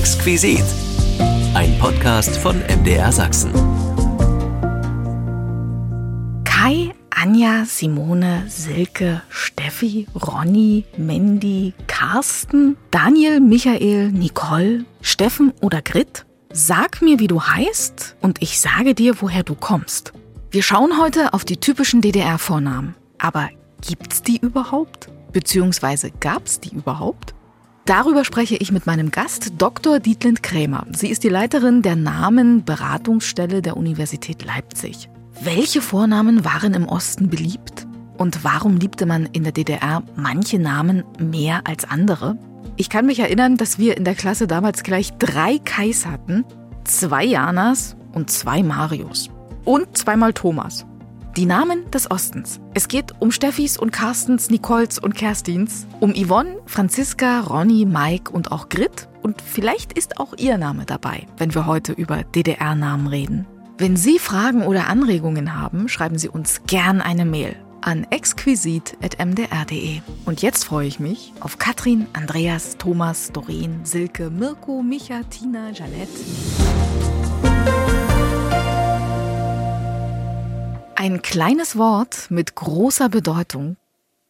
Exquisit. Ein Podcast von MDR Sachsen. Kai, Anja, Simone, Silke, Steffi, Ronny, Mandy, Carsten, Daniel, Michael, Nicole, Steffen oder Grit? Sag mir, wie du heißt und ich sage dir, woher du kommst. Wir schauen heute auf die typischen DDR-Vornamen. Aber gibt's die überhaupt? Beziehungsweise gab's die überhaupt? Darüber spreche ich mit meinem Gast, Dr. Dietlind Krämer. Sie ist die Leiterin der Namenberatungsstelle der Universität Leipzig. Welche Vornamen waren im Osten beliebt? Und warum liebte man in der DDR manche Namen mehr als andere? Ich kann mich erinnern, dass wir in der Klasse damals gleich drei Kais hatten, zwei Janas und zwei Marios. Und zweimal Thomas. Die Namen des Ostens. Es geht um Steffis und Carstens, Nicoles und Kerstins, um Yvonne, Franziska, Ronny, Mike und auch Grit. Und vielleicht ist auch Ihr Name dabei, wenn wir heute über DDR-Namen reden. Wenn Sie Fragen oder Anregungen haben, schreiben Sie uns gern eine Mail an exquisit.mdr.de. Und jetzt freue ich mich auf Katrin, Andreas, Thomas, Doreen, Silke, Mirko, Micha, Tina, Janette. Ein kleines Wort mit großer Bedeutung.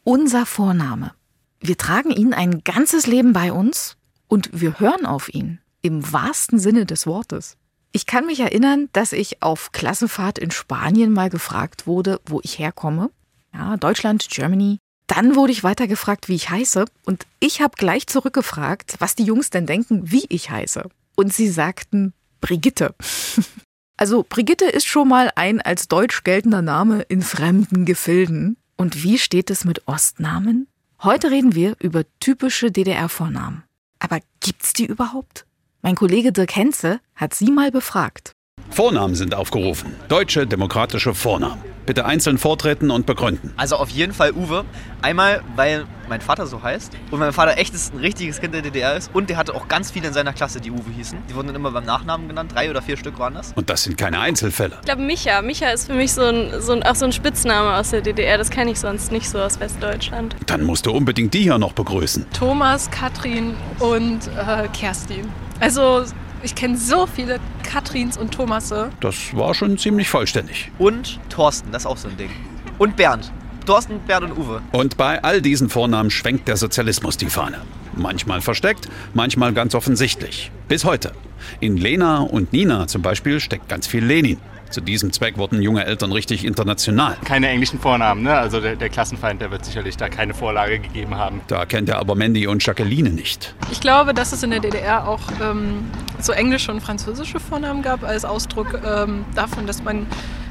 Unser Vorname. Wir tragen ihn ein ganzes Leben bei uns und wir hören auf ihn. Im wahrsten Sinne des Wortes. Ich kann mich erinnern, dass ich auf Klassenfahrt in Spanien mal gefragt wurde, wo ich herkomme. Ja, Deutschland, Germany. Dann wurde ich weiter gefragt, wie ich heiße. Und ich habe gleich zurückgefragt, was die Jungs denn denken, wie ich heiße. Und sie sagten Brigitte. Also Brigitte ist schon mal ein als deutsch geltender Name in fremden Gefilden. Und wie steht es mit Ostnamen? Heute reden wir über typische DDR-Vornamen. Aber gibt's die überhaupt? Mein Kollege Dirk Henze hat sie mal befragt. Vornamen sind aufgerufen. Deutsche demokratische Vornamen. Bitte einzeln vortreten und begründen. Also auf jeden Fall Uwe. Einmal, weil mein Vater so heißt und mein Vater echtes ein richtiges Kind der DDR ist und der hatte auch ganz viele in seiner Klasse, die Uwe hießen. Die wurden dann immer beim Nachnamen genannt. Drei oder vier Stück waren das. Und das sind keine Einzelfälle. Ich glaube Micha. Micha ist für mich so ein, so ein, auch so ein Spitzname aus der DDR. Das kenne ich sonst nicht so aus Westdeutschland. Dann musst du unbedingt die hier noch begrüßen. Thomas, Katrin und äh, Kerstin. Also ich kenne so viele Katrins und Thomasse. Das war schon ziemlich vollständig. Und Thorsten, das ist auch so ein Ding. Und Bernd. Thorsten, Bernd und Uwe. Und bei all diesen Vornamen schwenkt der Sozialismus die Fahne. Manchmal versteckt, manchmal ganz offensichtlich. Bis heute. In Lena und Nina zum Beispiel steckt ganz viel Lenin. Zu diesem Zweck wurden junge Eltern richtig international. Keine englischen Vornamen, ne? Also der, der, Klassenfeind, der wird sicherlich da keine Vorlage gegeben haben. Da kennt er aber Mandy und Jacqueline nicht. Ich glaube, dass es in der DDR auch ähm, so englische und französische Vornamen gab, als Ausdruck ähm, davon, dass man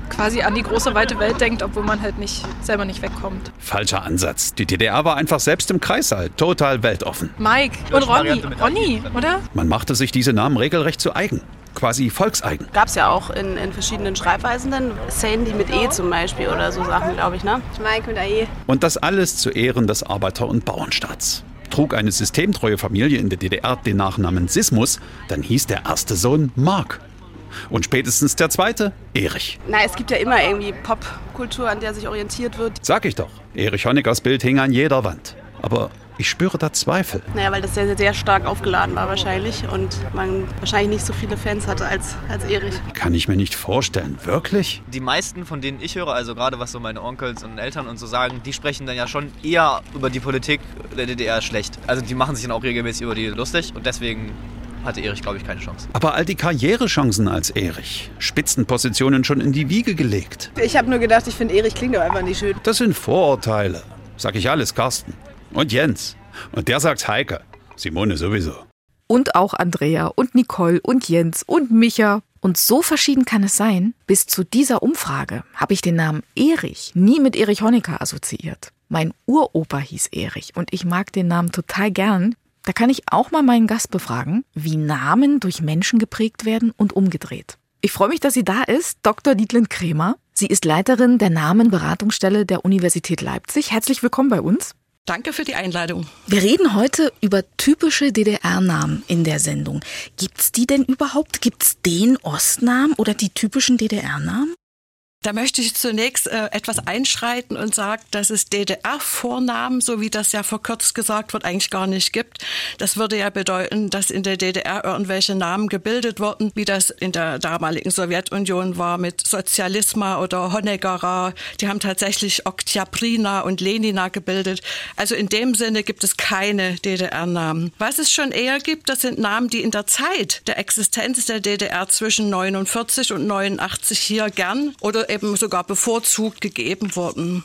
quasi an die große weite Welt denkt, obwohl man halt nicht selber nicht wegkommt. Falscher Ansatz. Die DDR war einfach selbst im Kreißsaal total weltoffen. Mike und Ronny, Ronny, oder? Man machte sich diese Namen regelrecht zu eigen quasi volkseigen. Gab es ja auch in, in, verschiedenen Schreibweisen dann. Sandy mit E zum Beispiel oder so Sachen, glaube ich, ne? Mike mit AE. Und das alles zu Ehren des Arbeiter- und Bauernstaats. Trug eine systemtreue Familie in der DDR den Nachnamen Sismus, dann hieß der erste Sohn Mark. Und spätestens der zweite, Erich. Na, es gibt ja immer irgendwie Popkultur, an der sich orientiert wird. Sag ich doch. Erich Honeckers Bild hing an jeder Wand. Aber ich spüre da Zweifel. Naja, weil das sehr, sehr stark aufgeladen war wahrscheinlich und man wahrscheinlich nicht so viele Fans hatte als, als Erich. Kann ich mir nicht vorstellen. Wirklich? Die meisten, von denen ich höre, also gerade was so meine Onkels und Eltern und so sagen, die sprechen dann ja schon eher über die Politik der DDR schlecht. Also die machen sich dann auch regelmäßig über die lustig und deswegen hatte Erich, glaube ich, keine Chance. Aber all die Karrierechancen als Erich, Spitzenpositionen schon in die Wiege gelegt. Ich habe nur gedacht, ich finde Erich klingt doch einfach nicht schön. Das sind Vorurteile. Sag ich alles, Carsten. Und Jens. Und der sagt Heike. Simone sowieso. Und auch Andrea und Nicole und Jens und Micha. Und so verschieden kann es sein, bis zu dieser Umfrage habe ich den Namen Erich nie mit Erich Honecker assoziiert. Mein Uropa hieß Erich und ich mag den Namen total gern. Da kann ich auch mal meinen Gast befragen, wie Namen durch Menschen geprägt werden und umgedreht. Ich freue mich, dass sie da ist, Dr. Dietlind Krämer. Sie ist Leiterin der Namenberatungsstelle der Universität Leipzig. Herzlich willkommen bei uns. Danke für die Einladung. Wir reden heute über typische DDR-Namen in der Sendung. Gibt's die denn überhaupt? Gibt's den Ostnamen oder die typischen DDR-Namen? Da möchte ich zunächst äh, etwas einschreiten und sagen, dass es DDR-Vornamen, so wie das ja verkürzt gesagt wird, eigentlich gar nicht gibt. Das würde ja bedeuten, dass in der DDR irgendwelche Namen gebildet wurden, wie das in der damaligen Sowjetunion war mit Sozialisma oder Honeckera. Die haben tatsächlich Oktyabrina und Lenina gebildet. Also in dem Sinne gibt es keine DDR-Namen. Was es schon eher gibt, das sind Namen, die in der Zeit der Existenz der DDR zwischen 49 und 89 hier gern oder eben sogar bevorzugt gegeben wurden.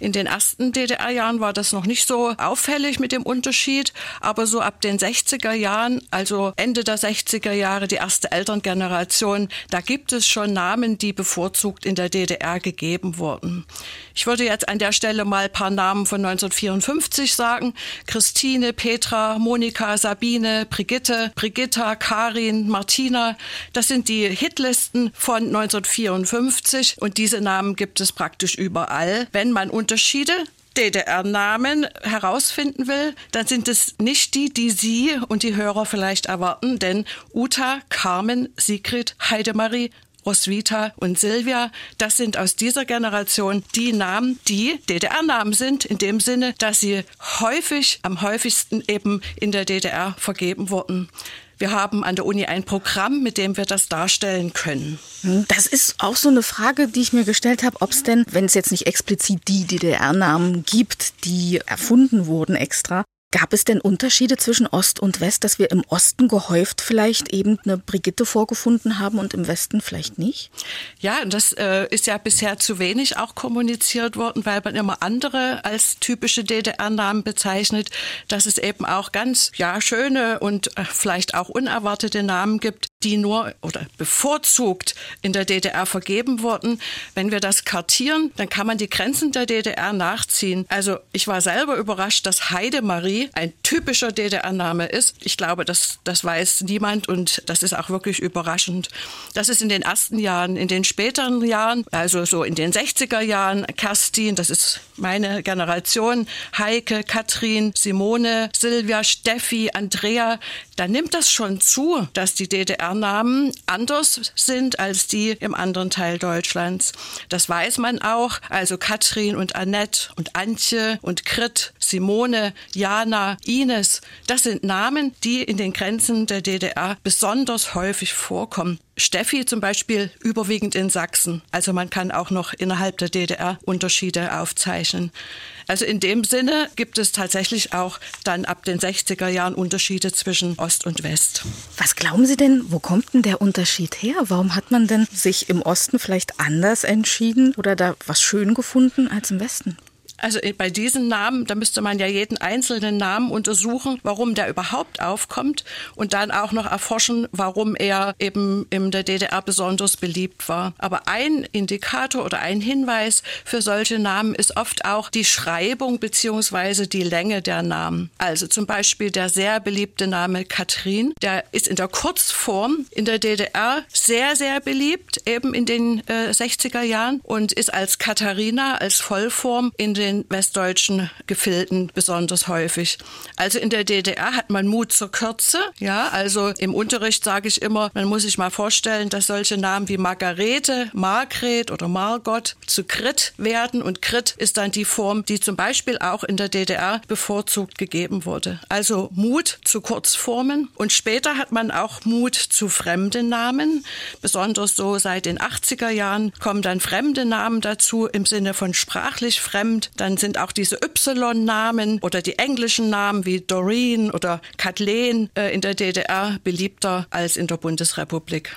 In den ersten DDR-Jahren war das noch nicht so auffällig mit dem Unterschied, aber so ab den 60er Jahren, also Ende der 60er Jahre, die erste Elterngeneration, da gibt es schon Namen, die bevorzugt in der DDR gegeben wurden. Ich würde jetzt an der Stelle mal ein paar Namen von 1954 sagen. Christine, Petra, Monika, Sabine, Brigitte, Brigitta, Karin, Martina. Das sind die Hitlisten von 1954 und diese Namen gibt es praktisch überall. Wenn man Unterschiede DDR-Namen herausfinden will, dann sind es nicht die, die Sie und die Hörer vielleicht erwarten, denn Uta, Carmen, Sigrid, Heidemarie, Roswitha und Silvia, das sind aus dieser Generation die Namen, die DDR-Namen sind, in dem Sinne, dass sie häufig, am häufigsten eben in der DDR vergeben wurden. Wir haben an der Uni ein Programm, mit dem wir das darstellen können. Das ist auch so eine Frage, die ich mir gestellt habe, ob es denn, wenn es jetzt nicht explizit die DDR-Namen gibt, die erfunden wurden extra, Gab es denn Unterschiede zwischen Ost und West, dass wir im Osten gehäuft vielleicht eben eine Brigitte vorgefunden haben und im Westen vielleicht nicht? Ja, das äh, ist ja bisher zu wenig auch kommuniziert worden, weil man immer andere als typische DDR-Namen bezeichnet, dass es eben auch ganz ja schöne und äh, vielleicht auch unerwartete Namen gibt, die nur oder bevorzugt in der DDR vergeben wurden. Wenn wir das kartieren, dann kann man die Grenzen der DDR nachziehen. Also ich war selber überrascht, dass Heidemarie ein typischer DDR-Name ist. Ich glaube, das, das weiß niemand und das ist auch wirklich überraschend. Das ist in den ersten Jahren, in den späteren Jahren, also so in den 60er Jahren, Kerstin, das ist meine Generation, Heike, Katrin, Simone, Silvia, Steffi, Andrea, da nimmt das schon zu, dass die DDR-Namen anders sind als die im anderen Teil Deutschlands. Das weiß man auch. Also Katrin und Annette und Antje und Grit, Simone, Jana, Ines, das sind Namen, die in den Grenzen der DDR besonders häufig vorkommen. Steffi zum Beispiel überwiegend in Sachsen. Also man kann auch noch innerhalb der DDR Unterschiede aufzeichnen. Also in dem Sinne gibt es tatsächlich auch dann ab den 60er Jahren Unterschiede zwischen Ost und West. Was glauben Sie denn, wo kommt denn der Unterschied her? Warum hat man denn sich im Osten vielleicht anders entschieden oder da was schön gefunden als im Westen? Also bei diesen Namen, da müsste man ja jeden einzelnen Namen untersuchen, warum der überhaupt aufkommt und dann auch noch erforschen, warum er eben in der DDR besonders beliebt war. Aber ein Indikator oder ein Hinweis für solche Namen ist oft auch die Schreibung beziehungsweise die Länge der Namen. Also zum Beispiel der sehr beliebte Name Katrin, der ist in der Kurzform in der DDR sehr, sehr beliebt, eben in den äh, 60er Jahren und ist als Katharina, als Vollform in den den westdeutschen Gefilden besonders häufig. Also in der DDR hat man Mut zur Kürze. Ja, also im Unterricht sage ich immer, man muss sich mal vorstellen, dass solche Namen wie Margarete, Margret oder Margot zu Grit werden. Und Grit ist dann die Form, die zum Beispiel auch in der DDR bevorzugt gegeben wurde. Also Mut zu Kurzformen. Und später hat man auch Mut zu fremden Namen. Besonders so seit den 80er Jahren kommen dann fremde Namen dazu im Sinne von sprachlich fremd. Dann sind auch diese Y-Namen oder die englischen Namen wie Doreen oder Kathleen äh, in der DDR beliebter als in der Bundesrepublik.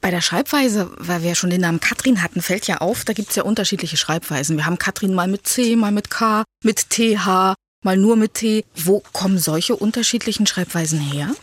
Bei der Schreibweise, weil wir ja schon den Namen Katrin hatten, fällt ja auf, da gibt es ja unterschiedliche Schreibweisen. Wir haben Katrin mal mit C, mal mit K, mit TH, mal nur mit T. Wo kommen solche unterschiedlichen Schreibweisen her?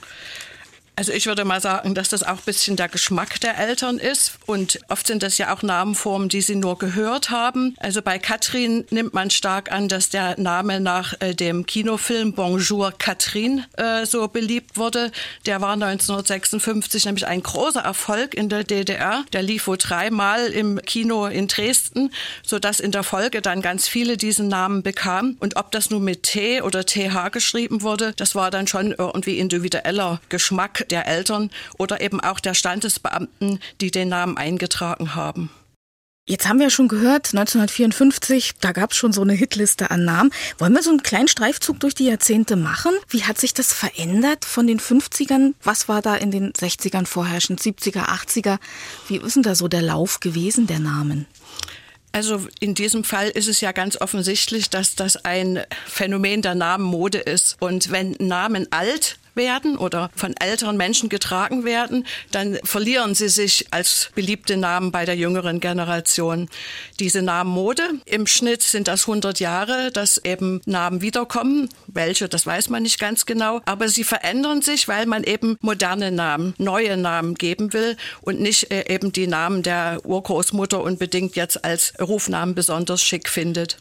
Also ich würde mal sagen, dass das auch ein bisschen der Geschmack der Eltern ist. Und oft sind das ja auch Namenformen, die sie nur gehört haben. Also bei Katrin nimmt man stark an, dass der Name nach äh, dem Kinofilm Bonjour Catherine äh, so beliebt wurde. Der war 1956 nämlich ein großer Erfolg in der DDR. Der lief wohl dreimal im Kino in Dresden, sodass in der Folge dann ganz viele diesen Namen bekamen. Und ob das nun mit T oder TH geschrieben wurde, das war dann schon irgendwie individueller Geschmack der Eltern oder eben auch der Standesbeamten, die den Namen eingetragen haben. Jetzt haben wir schon gehört, 1954, da gab es schon so eine Hitliste an Namen. Wollen wir so einen kleinen Streifzug durch die Jahrzehnte machen? Wie hat sich das verändert von den 50ern? Was war da in den 60ern vorherrschend, 70er, 80er? Wie ist denn da so der Lauf gewesen der Namen? Also in diesem Fall ist es ja ganz offensichtlich, dass das ein Phänomen der Namenmode ist. Und wenn Namen alt werden oder von älteren Menschen getragen werden, dann verlieren sie sich als beliebte Namen bei der jüngeren Generation. Diese Namenmode, im Schnitt sind das 100 Jahre, dass eben Namen wiederkommen. Welche, das weiß man nicht ganz genau. Aber sie verändern sich, weil man eben moderne Namen, neue Namen geben will und nicht äh, eben die Namen der Urgroßmutter unbedingt jetzt als Rufnamen besonders schick findet.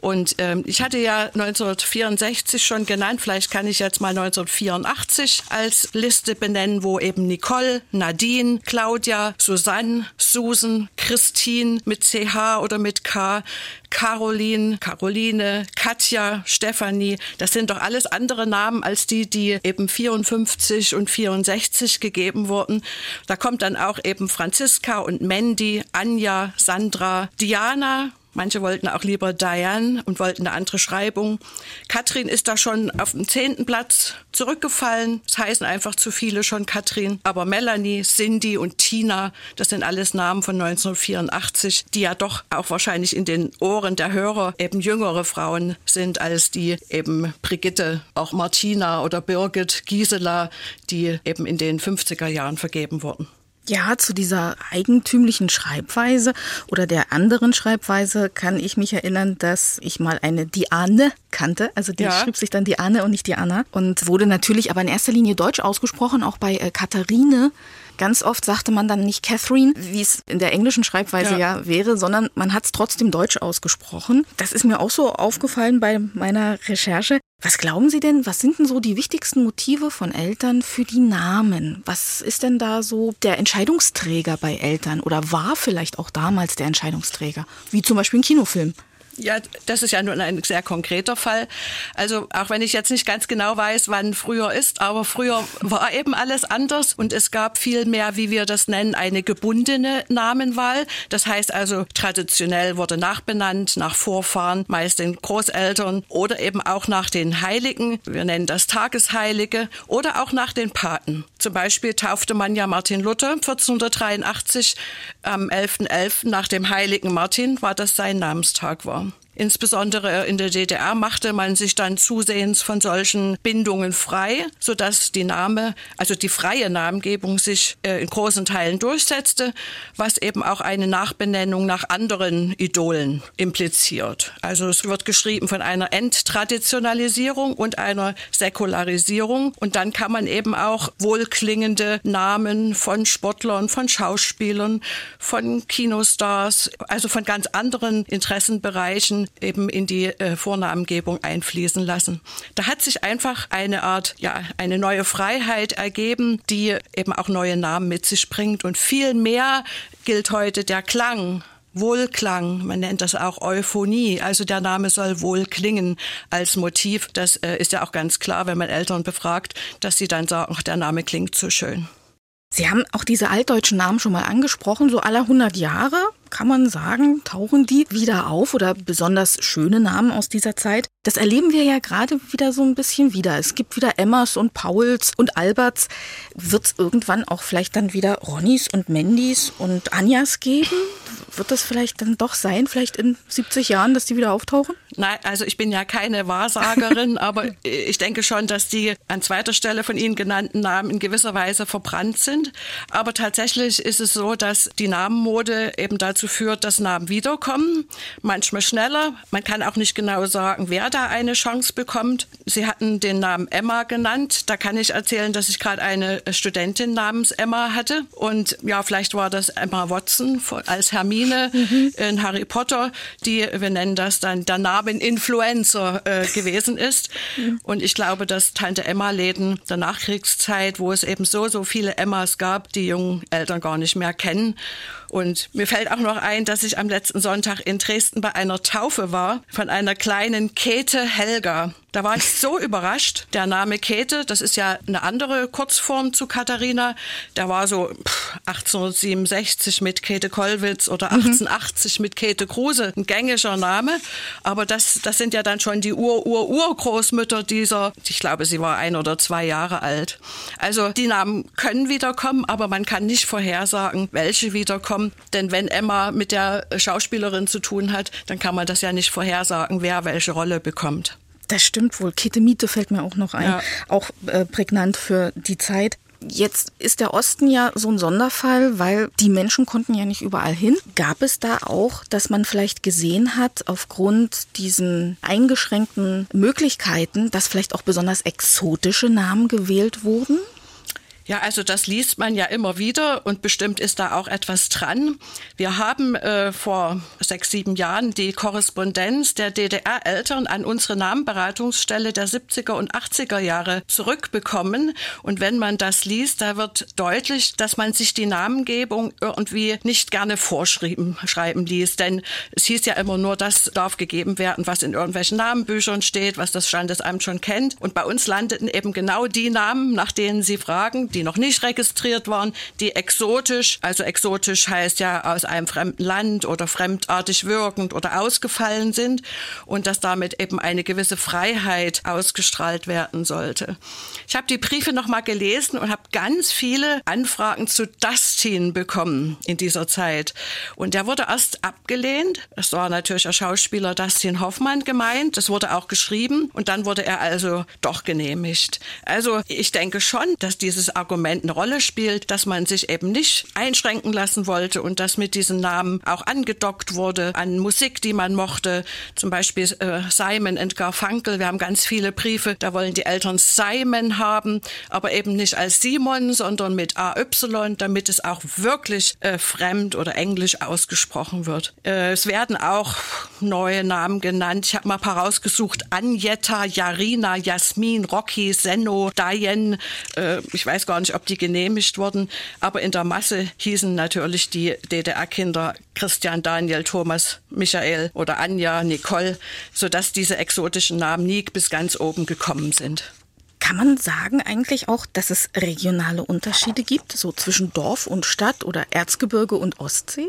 Und ähm, ich hatte ja 1964 schon genannt, vielleicht kann ich jetzt mal 1984 als Liste benennen, wo eben Nicole, Nadine, Claudia, Susanne, Susan, Christine mit CH oder mit K, Caroline, Caroline, Katja, Stefanie, das sind doch alles andere Namen als die, die eben 54 und 64 gegeben wurden. Da kommt dann auch eben Franziska und Mandy, Anja, Sandra, Diana, Manche wollten auch lieber Diane und wollten eine andere Schreibung. Katrin ist da schon auf dem zehnten Platz zurückgefallen. Es heißen einfach zu viele schon Katrin. Aber Melanie, Cindy und Tina, das sind alles Namen von 1984, die ja doch auch wahrscheinlich in den Ohren der Hörer eben jüngere Frauen sind als die eben Brigitte, auch Martina oder Birgit, Gisela, die eben in den 50er Jahren vergeben wurden. Ja, zu dieser eigentümlichen Schreibweise oder der anderen Schreibweise kann ich mich erinnern, dass ich mal eine Diane kannte. Also die ja. schrieb sich dann Diane und nicht Diana und wurde natürlich aber in erster Linie deutsch ausgesprochen, auch bei äh, Katharine. Ganz oft sagte man dann nicht Catherine, wie es in der englischen Schreibweise ja, ja wäre, sondern man hat es trotzdem deutsch ausgesprochen. Das ist mir auch so aufgefallen bei meiner Recherche. Was glauben Sie denn, was sind denn so die wichtigsten Motive von Eltern für die Namen? Was ist denn da so der Entscheidungsträger bei Eltern oder war vielleicht auch damals der Entscheidungsträger? Wie zum Beispiel ein Kinofilm. Ja, das ist ja nun ein sehr konkreter Fall. Also auch wenn ich jetzt nicht ganz genau weiß, wann früher ist, aber früher war eben alles anders und es gab viel mehr, wie wir das nennen, eine gebundene Namenwahl. Das heißt also traditionell wurde nachbenannt nach Vorfahren, meist den Großeltern oder eben auch nach den Heiligen. Wir nennen das Tagesheilige oder auch nach den Paten. Zum Beispiel taufte man ja Martin Luther 1483 am 11.11. .11. nach dem heiligen Martin, war das sein Namenstag war. Insbesondere in der DDR machte man sich dann zusehends von solchen Bindungen frei, sodass die Name, also die freie Namengebung sich äh, in großen Teilen durchsetzte, was eben auch eine Nachbenennung nach anderen Idolen impliziert. Also es wird geschrieben von einer Enttraditionalisierung und einer Säkularisierung und dann kann man eben auch wohlklingende Namen von Sportlern, von Schauspielern, von Kinostars, also von ganz anderen Interessenbereichen eben in die äh, Vornamengebung einfließen lassen. Da hat sich einfach eine Art, ja, eine neue Freiheit ergeben, die eben auch neue Namen mit sich bringt. Und viel mehr gilt heute der Klang Wohlklang, man nennt das auch Euphonie, also der Name soll wohl klingen als Motiv. Das äh, ist ja auch ganz klar, wenn man Eltern befragt, dass sie dann sagen, ach, der Name klingt so schön. Sie haben auch diese altdeutschen Namen schon mal angesprochen, so alle 100 Jahre kann man sagen, tauchen die wieder auf oder besonders schöne Namen aus dieser Zeit. Das erleben wir ja gerade wieder so ein bisschen wieder. Es gibt wieder Emmas und Pauls und Alberts. Wird es irgendwann auch vielleicht dann wieder Ronnys und Mandys und Anjas geben? Wird das vielleicht dann doch sein, vielleicht in 70 Jahren, dass die wieder auftauchen? Nein, also ich bin ja keine Wahrsagerin, aber ich denke schon, dass die an zweiter Stelle von Ihnen genannten Namen in gewisser Weise verbrannt sind. Aber tatsächlich ist es so, dass die Namenmode eben dazu dazu führt, dass Namen wiederkommen, manchmal schneller. Man kann auch nicht genau sagen, wer da eine Chance bekommt. Sie hatten den Namen Emma genannt. Da kann ich erzählen, dass ich gerade eine Studentin namens Emma hatte. Und ja, vielleicht war das Emma Watson als Hermine mhm. in Harry Potter, die, wir nennen das dann, der Name Influencer äh, gewesen ist. Mhm. Und ich glaube, dass Tante Emma-Läden der Nachkriegszeit, wo es eben so, so viele Emmas gab, die jungen Eltern gar nicht mehr kennen. Und mir fällt auch noch ein, dass ich am letzten Sonntag in Dresden bei einer Taufe war von einer kleinen Käthe Helga. Da war ich so überrascht. Der Name Käthe, das ist ja eine andere Kurzform zu Katharina. Der war so 1867 mit Käthe Kollwitz oder 1880 mhm. mit Käthe Kruse. Ein gängiger Name. Aber das, das sind ja dann schon die Ur-Ur-Urgroßmütter dieser, ich glaube, sie war ein oder zwei Jahre alt. Also die Namen können wiederkommen, aber man kann nicht vorhersagen, welche wiederkommen. Denn wenn Emma mit der Schauspielerin zu tun hat, dann kann man das ja nicht vorhersagen, wer welche Rolle bekommt. Das stimmt wohl. Kete Miete fällt mir auch noch ein. Ja. Auch äh, prägnant für die Zeit. Jetzt ist der Osten ja so ein Sonderfall, weil die Menschen konnten ja nicht überall hin. Gab es da auch, dass man vielleicht gesehen hat, aufgrund diesen eingeschränkten Möglichkeiten, dass vielleicht auch besonders exotische Namen gewählt wurden? Ja, also das liest man ja immer wieder und bestimmt ist da auch etwas dran. Wir haben äh, vor sechs, sieben Jahren die Korrespondenz der DDR-Eltern an unsere Namenberatungsstelle der 70er und 80er Jahre zurückbekommen. Und wenn man das liest, da wird deutlich, dass man sich die Namengebung irgendwie nicht gerne vorschreiben schreiben ließ. Denn es hieß ja immer nur, das darf gegeben werden, was in irgendwelchen Namenbüchern steht, was das Standesamt schon kennt. Und bei uns landeten eben genau die Namen, nach denen Sie fragen, die noch nicht registriert waren, die exotisch, also exotisch heißt ja aus einem fremden Land oder fremdartig wirkend oder ausgefallen sind und dass damit eben eine gewisse Freiheit ausgestrahlt werden sollte. Ich habe die Briefe noch mal gelesen und habe ganz viele Anfragen zu Dustin bekommen in dieser Zeit und der wurde erst abgelehnt. Es war natürlich der Schauspieler Dustin Hoffmann gemeint. Das wurde auch geschrieben und dann wurde er also doch genehmigt. Also ich denke schon, dass dieses Argument eine Rolle spielt, dass man sich eben nicht einschränken lassen wollte und dass mit diesen Namen auch angedockt wurde an Musik, die man mochte. Zum Beispiel äh, Simon and Garfunkel. Wir haben ganz viele Briefe, da wollen die Eltern Simon haben, aber eben nicht als Simon, sondern mit AY, damit es auch wirklich äh, fremd oder englisch ausgesprochen wird. Äh, es werden auch neue Namen genannt. Ich habe mal ein paar rausgesucht. Anjetta, Jarina, Jasmin, Rocky, Senno, Diane. Äh, ich weiß gar gar nicht, ob die genehmigt wurden. Aber in der Masse hießen natürlich die DDR-Kinder Christian, Daniel, Thomas, Michael oder Anja, Nicole, sodass diese exotischen Namen nie bis ganz oben gekommen sind. Kann man sagen eigentlich auch, dass es regionale Unterschiede gibt, so zwischen Dorf und Stadt oder Erzgebirge und Ostsee?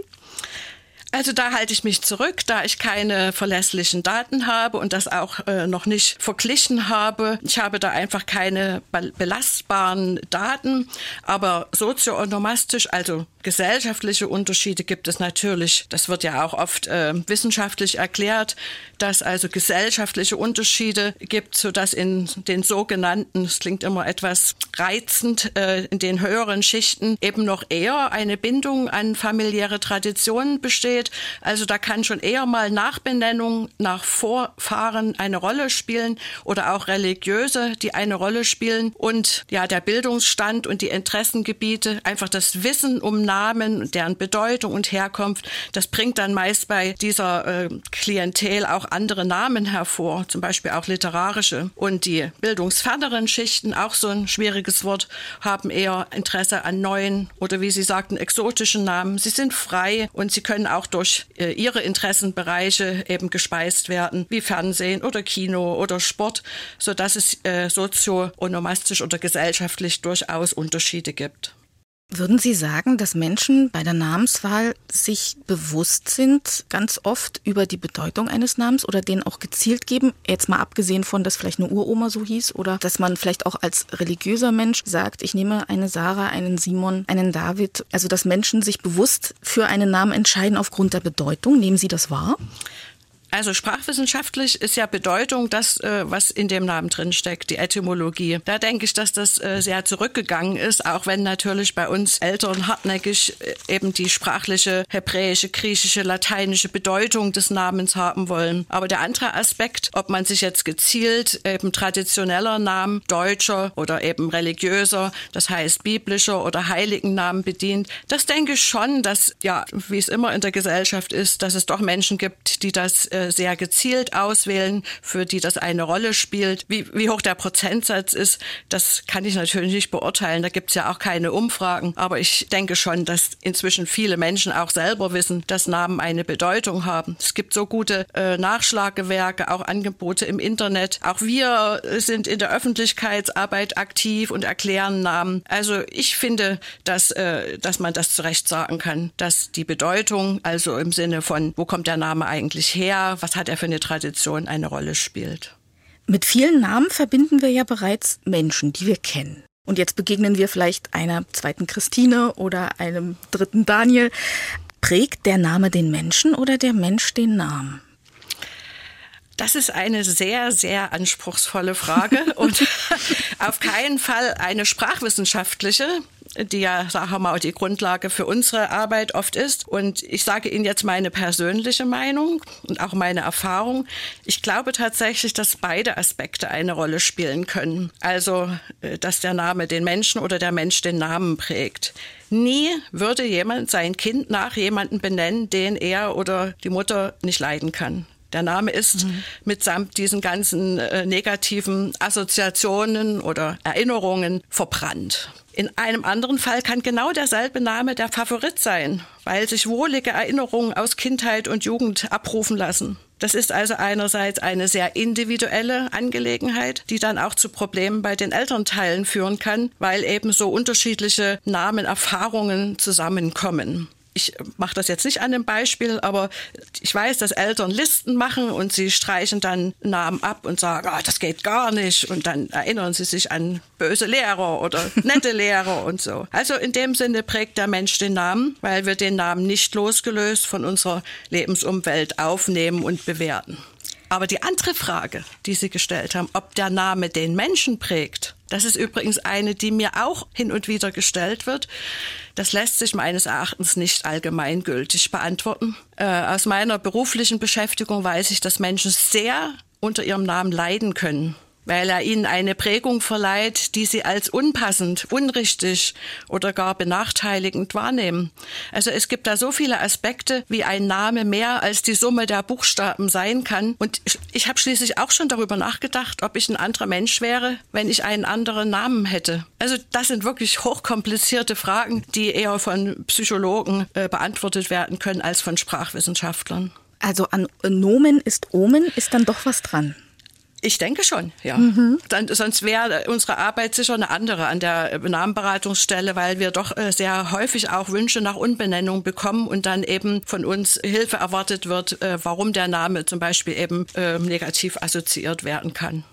Also da halte ich mich zurück, da ich keine verlässlichen Daten habe und das auch äh, noch nicht verglichen habe. Ich habe da einfach keine belastbaren Daten, aber sozionomastisch, also gesellschaftliche Unterschiede gibt es natürlich. Das wird ja auch oft äh, wissenschaftlich erklärt, dass also gesellschaftliche Unterschiede gibt, so dass in den sogenannten, es klingt immer etwas reizend, äh, in den höheren Schichten eben noch eher eine Bindung an familiäre Traditionen besteht. Also da kann schon eher mal Nachbenennung nach Vorfahren eine Rolle spielen oder auch religiöse, die eine Rolle spielen und ja der Bildungsstand und die Interessengebiete, einfach das Wissen um Namen, deren Bedeutung und Herkunft, das bringt dann meist bei dieser äh, Klientel auch andere Namen hervor, zum Beispiel auch literarische. Und die bildungsferneren Schichten, auch so ein schwieriges Wort, haben eher Interesse an neuen oder wie Sie sagten, exotischen Namen. Sie sind frei und sie können auch durch äh, ihre Interessenbereiche eben gespeist werden, wie Fernsehen oder Kino oder Sport, sodass es äh, sozio-onomastisch oder gesellschaftlich durchaus Unterschiede gibt. Würden Sie sagen, dass Menschen bei der Namenswahl sich bewusst sind, ganz oft über die Bedeutung eines Namens oder den auch gezielt geben? Jetzt mal abgesehen von, dass vielleicht eine Uroma so hieß oder dass man vielleicht auch als religiöser Mensch sagt, ich nehme eine Sarah, einen Simon, einen David. Also, dass Menschen sich bewusst für einen Namen entscheiden aufgrund der Bedeutung. Nehmen Sie das wahr? Also sprachwissenschaftlich ist ja Bedeutung das, äh, was in dem Namen drin steckt, die Etymologie. Da denke ich, dass das äh, sehr zurückgegangen ist, auch wenn natürlich bei uns Eltern hartnäckig äh, eben die sprachliche, hebräische, griechische, lateinische Bedeutung des Namens haben wollen. Aber der andere Aspekt, ob man sich jetzt gezielt eben traditioneller Namen, deutscher oder eben religiöser, das heißt biblischer oder heiligen Namen bedient, das denke ich schon, dass, ja, wie es immer in der Gesellschaft ist, dass es doch Menschen gibt, die das sehr gezielt auswählen, für die das eine Rolle spielt. Wie, wie hoch der Prozentsatz ist, das kann ich natürlich nicht beurteilen. Da gibt es ja auch keine Umfragen. Aber ich denke schon, dass inzwischen viele Menschen auch selber wissen, dass Namen eine Bedeutung haben. Es gibt so gute äh, Nachschlagewerke, auch Angebote im Internet. Auch wir sind in der Öffentlichkeitsarbeit aktiv und erklären Namen. Also ich finde, dass, äh, dass man das zu Recht sagen kann, dass die Bedeutung, also im Sinne von, wo kommt der Name eigentlich her, was hat er für eine Tradition, eine Rolle spielt. Mit vielen Namen verbinden wir ja bereits Menschen, die wir kennen. Und jetzt begegnen wir vielleicht einer zweiten Christine oder einem dritten Daniel. Prägt der Name den Menschen oder der Mensch den Namen? Das ist eine sehr, sehr anspruchsvolle Frage und auf keinen Fall eine sprachwissenschaftliche, die ja, sagen wir mal, die Grundlage für unsere Arbeit oft ist. Und ich sage Ihnen jetzt meine persönliche Meinung und auch meine Erfahrung. Ich glaube tatsächlich, dass beide Aspekte eine Rolle spielen können. Also, äh, dass der Name den Menschen oder der Mensch den Namen prägt. Nie würde jemand sein Kind nach jemanden benennen, den er oder die Mutter nicht leiden kann. Der Name ist mhm. mitsamt diesen ganzen äh, negativen Assoziationen oder Erinnerungen verbrannt. In einem anderen Fall kann genau derselbe Name der Favorit sein, weil sich wohlige Erinnerungen aus Kindheit und Jugend abrufen lassen. Das ist also einerseits eine sehr individuelle Angelegenheit, die dann auch zu Problemen bei den Elternteilen führen kann, weil eben so unterschiedliche Namenerfahrungen zusammenkommen ich mache das jetzt nicht an dem Beispiel, aber ich weiß, dass Eltern Listen machen und sie streichen dann Namen ab und sagen, oh, das geht gar nicht. Und dann erinnern sie sich an böse Lehrer oder nette Lehrer und so. Also in dem Sinne prägt der Mensch den Namen, weil wir den Namen nicht losgelöst von unserer Lebensumwelt aufnehmen und bewerten. Aber die andere Frage, die Sie gestellt haben, ob der Name den Menschen prägt, das ist übrigens eine, die mir auch hin und wieder gestellt wird. Das lässt sich meines Erachtens nicht allgemeingültig beantworten. Äh, aus meiner beruflichen Beschäftigung weiß ich, dass Menschen sehr unter ihrem Namen leiden können weil er ihnen eine Prägung verleiht, die sie als unpassend, unrichtig oder gar benachteiligend wahrnehmen. Also es gibt da so viele Aspekte, wie ein Name mehr als die Summe der Buchstaben sein kann. Und ich, ich habe schließlich auch schon darüber nachgedacht, ob ich ein anderer Mensch wäre, wenn ich einen anderen Namen hätte. Also das sind wirklich hochkomplizierte Fragen, die eher von Psychologen äh, beantwortet werden können als von Sprachwissenschaftlern. Also an Nomen ist Omen, ist dann doch was dran. Ich denke schon, ja. Mhm. Dann, sonst wäre unsere Arbeit sicher eine andere an der Namenberatungsstelle, weil wir doch äh, sehr häufig auch Wünsche nach Unbenennung bekommen und dann eben von uns Hilfe erwartet wird, äh, warum der Name zum Beispiel eben äh, negativ assoziiert werden kann.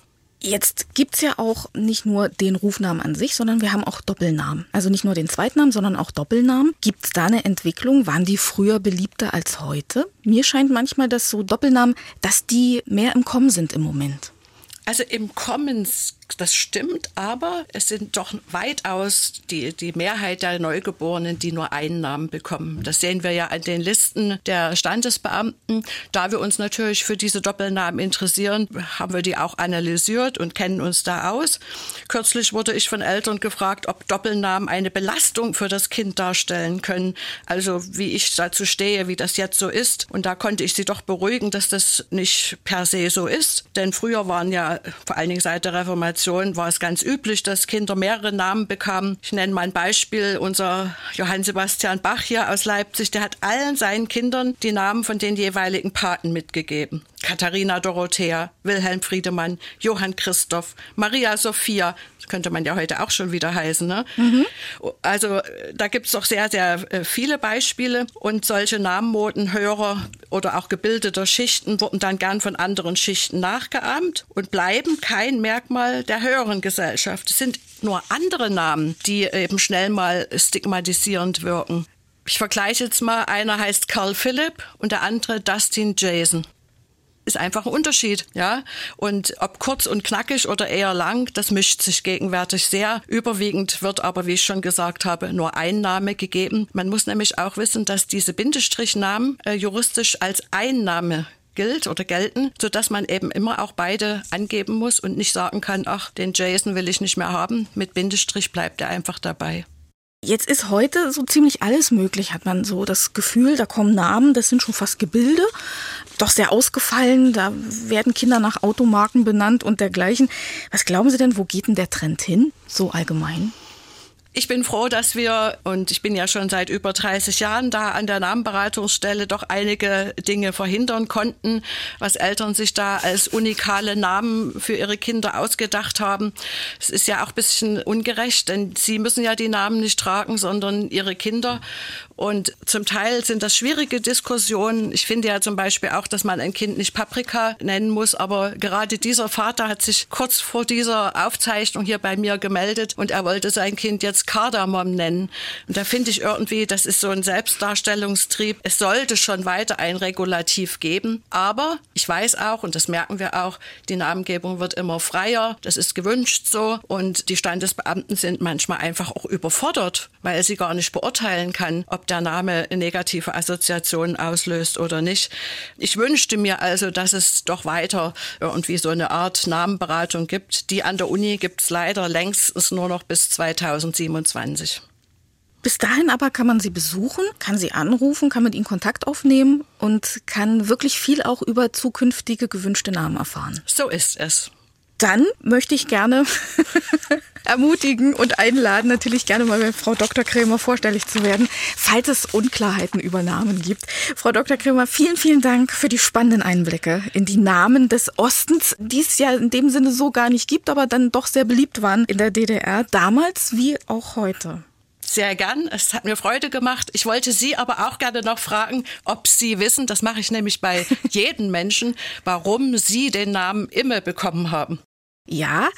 Jetzt gibt's ja auch nicht nur den Rufnamen an sich, sondern wir haben auch Doppelnamen. Also nicht nur den Zweitnamen, sondern auch Doppelnamen. Gibt's da eine Entwicklung? Waren die früher beliebter als heute? Mir scheint manchmal, dass so Doppelnamen, dass die mehr im Kommen sind im Moment. Also im Commons das stimmt, aber es sind doch weitaus die, die Mehrheit der Neugeborenen, die nur einen Namen bekommen. Das sehen wir ja an den Listen der Standesbeamten. Da wir uns natürlich für diese Doppelnamen interessieren, haben wir die auch analysiert und kennen uns da aus. Kürzlich wurde ich von Eltern gefragt, ob Doppelnamen eine Belastung für das Kind darstellen können. Also wie ich dazu stehe, wie das jetzt so ist. Und da konnte ich sie doch beruhigen, dass das nicht per se so ist. Denn früher waren ja vor allen Dingen seit der Reformation Generation war es ganz üblich, dass Kinder mehrere Namen bekamen. Ich nenne mal ein Beispiel. Unser Johann Sebastian Bach hier aus Leipzig, der hat allen seinen Kindern die Namen von den jeweiligen Paten mitgegeben. Katharina Dorothea, Wilhelm Friedemann, Johann Christoph, Maria Sophia, könnte man ja heute auch schon wieder heißen. Ne? Mhm. Also da gibt es doch sehr, sehr äh, viele Beispiele und solche Namenmoden höherer oder auch gebildeter Schichten wurden dann gern von anderen Schichten nachgeahmt und bleiben kein Merkmal der höheren Gesellschaft. Es sind nur andere Namen, die eben schnell mal stigmatisierend wirken. Ich vergleiche jetzt mal, einer heißt Carl Philipp und der andere Dustin Jason ist einfach ein Unterschied, ja. Und ob kurz und knackig oder eher lang, das mischt sich gegenwärtig sehr. Überwiegend wird aber, wie ich schon gesagt habe, nur ein Name gegeben. Man muss nämlich auch wissen, dass diese Bindestrichnamen äh, juristisch als Einnahme gilt oder gelten, so dass man eben immer auch beide angeben muss und nicht sagen kann, ach, den Jason will ich nicht mehr haben. Mit Bindestrich bleibt er einfach dabei. Jetzt ist heute so ziemlich alles möglich, hat man so das Gefühl, da kommen Namen, das sind schon fast Gebilde, doch sehr ausgefallen, da werden Kinder nach Automarken benannt und dergleichen. Was glauben Sie denn, wo geht denn der Trend hin, so allgemein? Ich bin froh, dass wir, und ich bin ja schon seit über 30 Jahren da an der Namenberatungsstelle, doch einige Dinge verhindern konnten, was Eltern sich da als unikale Namen für ihre Kinder ausgedacht haben. Es ist ja auch ein bisschen ungerecht, denn sie müssen ja die Namen nicht tragen, sondern ihre Kinder. Und zum Teil sind das schwierige Diskussionen. Ich finde ja zum Beispiel auch, dass man ein Kind nicht Paprika nennen muss, aber gerade dieser Vater hat sich kurz vor dieser Aufzeichnung hier bei mir gemeldet und er wollte sein Kind jetzt Kardamom nennen. Und da finde ich irgendwie, das ist so ein Selbstdarstellungstrieb. Es sollte schon weiter ein Regulativ geben, aber ich weiß auch, und das merken wir auch, die Namengebung wird immer freier. Das ist gewünscht so und die Standesbeamten sind manchmal einfach auch überfordert, weil sie gar nicht beurteilen kann, ob der Name negative Assoziationen auslöst oder nicht. Ich wünschte mir also, dass es doch weiter irgendwie so eine Art Namenberatung gibt. Die an der Uni gibt es leider längst nur noch bis 2027. Bis dahin aber kann man sie besuchen, kann sie anrufen, kann mit ihnen Kontakt aufnehmen und kann wirklich viel auch über zukünftige gewünschte Namen erfahren. So ist es. Dann möchte ich gerne ermutigen und einladen, natürlich gerne mal bei Frau Dr. Krämer vorstellig zu werden, falls es Unklarheiten über Namen gibt. Frau Dr. Krämer, vielen, vielen Dank für die spannenden Einblicke in die Namen des Ostens, die es ja in dem Sinne so gar nicht gibt, aber dann doch sehr beliebt waren in der DDR, damals wie auch heute. Sehr gern. Es hat mir Freude gemacht. Ich wollte Sie aber auch gerne noch fragen, ob Sie wissen, das mache ich nämlich bei jedem Menschen, warum Sie den Namen Imme bekommen haben. Ja,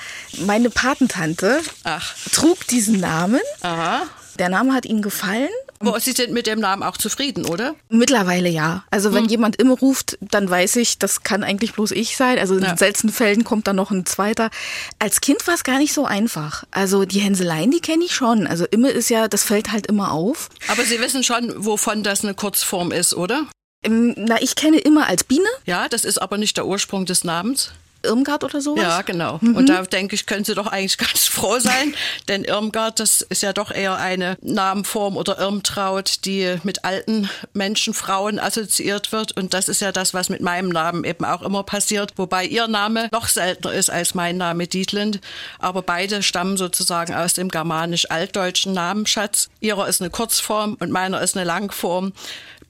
meine Patentante Ach. trug diesen Namen. Aha. Der Name hat ihnen gefallen. Aber Sie sind mit dem Namen auch zufrieden, oder? Mittlerweile ja. Also wenn Hm. jemand immer ruft, dann weiß ich, das kann eigentlich bloß ich sein. Also in Ja. seltenen Fällen kommt dann noch ein zweiter. Als Kind war es gar nicht so einfach. Also die Hänseleien, die kenne ich schon. Also immer ist ja, das fällt halt immer auf. Aber Sie wissen schon, wovon das eine Kurzform ist, oder? Ähm, Na, ich kenne immer als Biene, Ja, das ist aber nicht der Ursprung des Namens. Irmgard oder sowas. Ja, genau. Mhm. Und da denke ich, können Sie doch eigentlich ganz froh sein, denn Irmgard, das ist ja doch eher eine Namenform oder Irmtraut, die mit alten Menschen, Frauen assoziiert wird. Und das ist ja das, was mit meinem Namen eben auch immer passiert, wobei Ihr Name noch seltener ist als mein Name Dietlind. Aber beide stammen sozusagen aus dem germanisch-altdeutschen Namensschatz. Ihrer ist eine Kurzform und meiner ist eine Langform.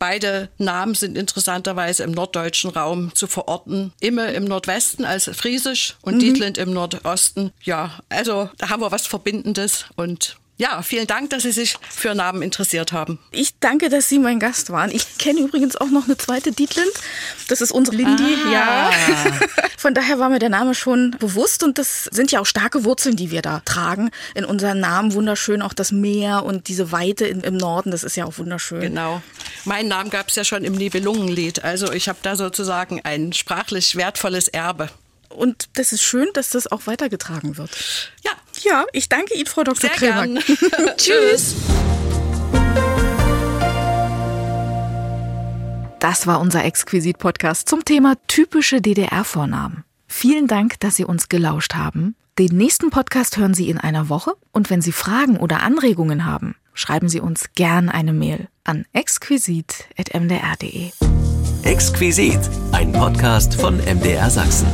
Beide Namen sind interessanterweise im norddeutschen Raum zu verorten. Imme im Nordwesten als Friesisch und Mhm. Dietlind im Nordosten. Ja, also da haben wir was Verbindendes und ja, vielen Dank, dass Sie sich für Namen interessiert haben. Ich danke, dass Sie mein Gast waren. Ich kenne übrigens auch noch eine zweite Dietlind. Das ist unsere Lindy. Ah. Ja. Von daher war mir der Name schon bewusst und das sind ja auch starke Wurzeln, die wir da tragen in unseren Namen. Wunderschön auch das Meer und diese Weite im, im Norden. Das ist ja auch wunderschön. Genau. Meinen Namen gab es ja schon im Nibelungenlied. Also ich habe da sozusagen ein sprachlich wertvolles Erbe. Und das ist schön, dass das auch weitergetragen wird. Ja, Ja, ich danke Ihnen, Frau Dr. sehr Krämer. Tschüss. Das war unser Exquisit-Podcast zum Thema typische DDR-Vornamen. Vielen Dank, dass Sie uns gelauscht haben. Den nächsten Podcast hören Sie in einer Woche und wenn Sie Fragen oder Anregungen haben, schreiben Sie uns gern eine Mail an exquisit.mdr.de. Exquisit, ein Podcast von MDR Sachsen.